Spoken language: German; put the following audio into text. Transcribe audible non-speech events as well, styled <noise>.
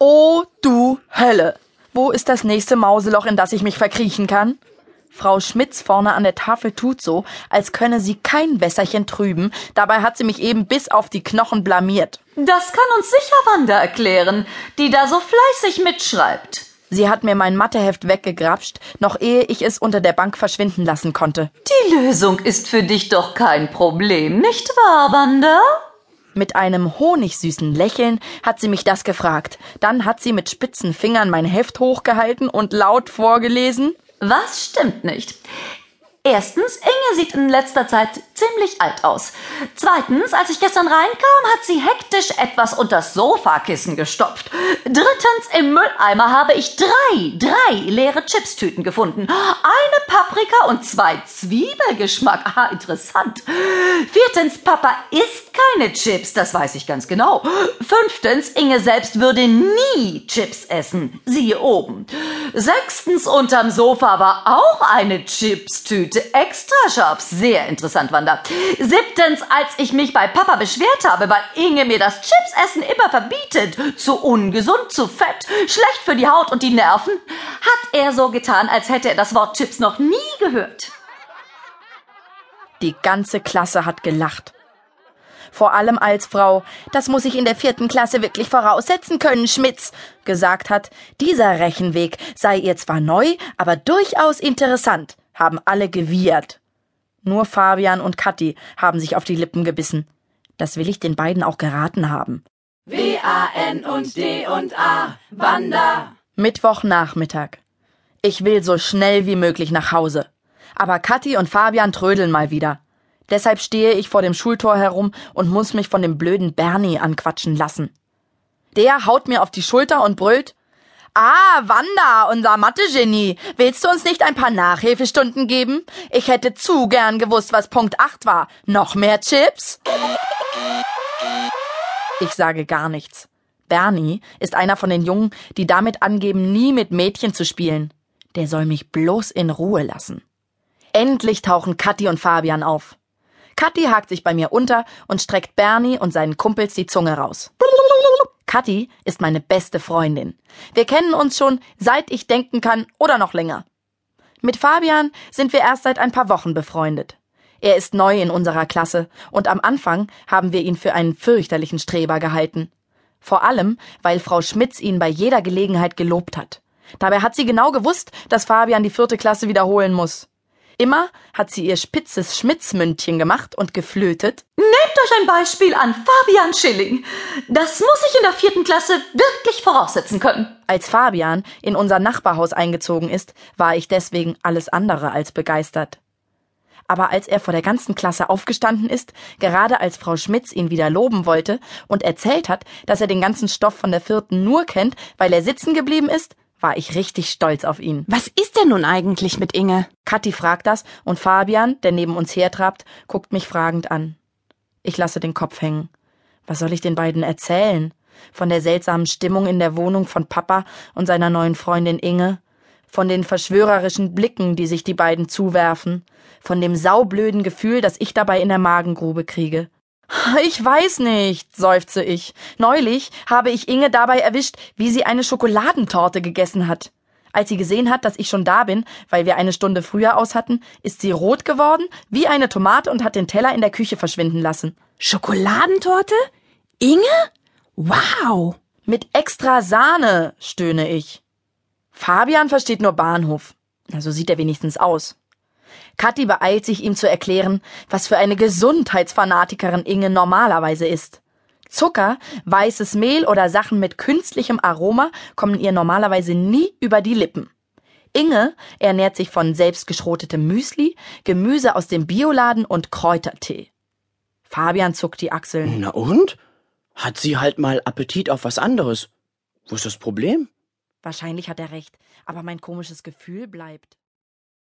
Oh, du Hölle! Wo ist das nächste Mauseloch, in das ich mich verkriechen kann? Frau Schmitz vorne an der Tafel tut so, als könne sie kein Wässerchen trüben. Dabei hat sie mich eben bis auf die Knochen blamiert. Das kann uns sicher Wanda erklären, die da so fleißig mitschreibt. Sie hat mir mein Matheheft weggegrapscht, noch ehe ich es unter der Bank verschwinden lassen konnte. Die Lösung ist für dich doch kein Problem, nicht wahr, Wanda? Mit einem honigsüßen Lächeln hat sie mich das gefragt. Dann hat sie mit spitzen Fingern mein Heft hochgehalten und laut vorgelesen. Was stimmt nicht? Erstens, Inge sieht in letzter Zeit ziemlich alt aus. Zweitens, als ich gestern reinkam, hat sie hektisch etwas unters Sofakissen gestopft. Drittens, im Mülleimer habe ich drei, drei leere Chipstüten gefunden. Eine Paprika und zwei Zwiebelgeschmack. Ah, interessant. Viertens, Papa isst keine Chips, das weiß ich ganz genau. Fünftens, Inge selbst würde nie Chips essen. Siehe oben. Sechstens, unterm Sofa war auch eine Chipstüte. Extra scharf. Sehr interessant, Wanda. Siebtens, als ich mich bei Papa beschwert habe, weil Inge mir das Chipsessen immer verbietet, zu ungesund, zu fett, schlecht für die Haut und die Nerven, hat er so getan, als hätte er das Wort Chips noch nie gehört. Die ganze Klasse hat gelacht. Vor allem als Frau, das muss ich in der vierten Klasse wirklich voraussetzen können, Schmitz, gesagt hat, dieser Rechenweg sei ihr zwar neu, aber durchaus interessant, haben alle gewiehert. Nur Fabian und Kathi haben sich auf die Lippen gebissen. Das will ich den beiden auch geraten haben. W-A-N und D und A, Wanda. Mittwochnachmittag. Ich will so schnell wie möglich nach Hause. Aber Kathi und Fabian trödeln mal wieder. Deshalb stehe ich vor dem Schultor herum und muss mich von dem blöden Bernie anquatschen lassen. Der haut mir auf die Schulter und brüllt, Ah, Wanda, unser Mathe-Genie. Willst du uns nicht ein paar Nachhilfestunden geben? Ich hätte zu gern gewusst, was Punkt 8 war. Noch mehr Chips? Ich sage gar nichts. Bernie ist einer von den Jungen, die damit angeben, nie mit Mädchen zu spielen. Der soll mich bloß in Ruhe lassen. Endlich tauchen Kathi und Fabian auf. Kathi hakt sich bei mir unter und streckt Bernie und seinen Kumpels die Zunge raus. Kathi ist meine beste Freundin. Wir kennen uns schon, seit ich denken kann oder noch länger. Mit Fabian sind wir erst seit ein paar Wochen befreundet. Er ist neu in unserer Klasse und am Anfang haben wir ihn für einen fürchterlichen Streber gehalten. Vor allem, weil Frau Schmitz ihn bei jeder Gelegenheit gelobt hat. Dabei hat sie genau gewusst, dass Fabian die vierte Klasse wiederholen muss. Immer hat sie ihr spitzes Schmitzmündchen gemacht und geflötet. Nehmt euch ein Beispiel an Fabian Schilling. Das muss ich in der vierten Klasse wirklich voraussetzen können. Als Fabian in unser Nachbarhaus eingezogen ist, war ich deswegen alles andere als begeistert. Aber als er vor der ganzen Klasse aufgestanden ist, gerade als Frau Schmitz ihn wieder loben wollte und erzählt hat, dass er den ganzen Stoff von der vierten nur kennt, weil er sitzen geblieben ist, war ich richtig stolz auf ihn. Was ist denn nun eigentlich mit Inge? Kathi fragt das und Fabian, der neben uns hertrabt, guckt mich fragend an. Ich lasse den Kopf hängen. Was soll ich den beiden erzählen? Von der seltsamen Stimmung in der Wohnung von Papa und seiner neuen Freundin Inge? Von den verschwörerischen Blicken, die sich die beiden zuwerfen? Von dem saublöden Gefühl, das ich dabei in der Magengrube kriege? <laughs> Ich weiß nicht, seufze ich. Neulich habe ich Inge dabei erwischt, wie sie eine Schokoladentorte gegessen hat. Als sie gesehen hat, dass ich schon da bin, weil wir eine Stunde früher aus hatten, ist sie rot geworden, wie eine Tomate und hat den Teller in der Küche verschwinden lassen. Schokoladentorte? Inge? Wow! Mit extra Sahne, stöhne ich. Fabian versteht nur Bahnhof. Na, so sieht er wenigstens aus. Kathi beeilt sich, ihm zu erklären, was für eine Gesundheitsfanatikerin Inge normalerweise ist. Zucker, weißes Mehl oder Sachen mit künstlichem Aroma kommen ihr normalerweise nie über die Lippen. Inge ernährt sich von selbstgeschrotetem Müsli, Gemüse aus dem Bioladen und Kräutertee. Fabian zuckt die Achseln. Na und? Hat sie halt mal Appetit auf was anderes. Wo ist das Problem? Wahrscheinlich hat er recht, aber mein komisches Gefühl bleibt.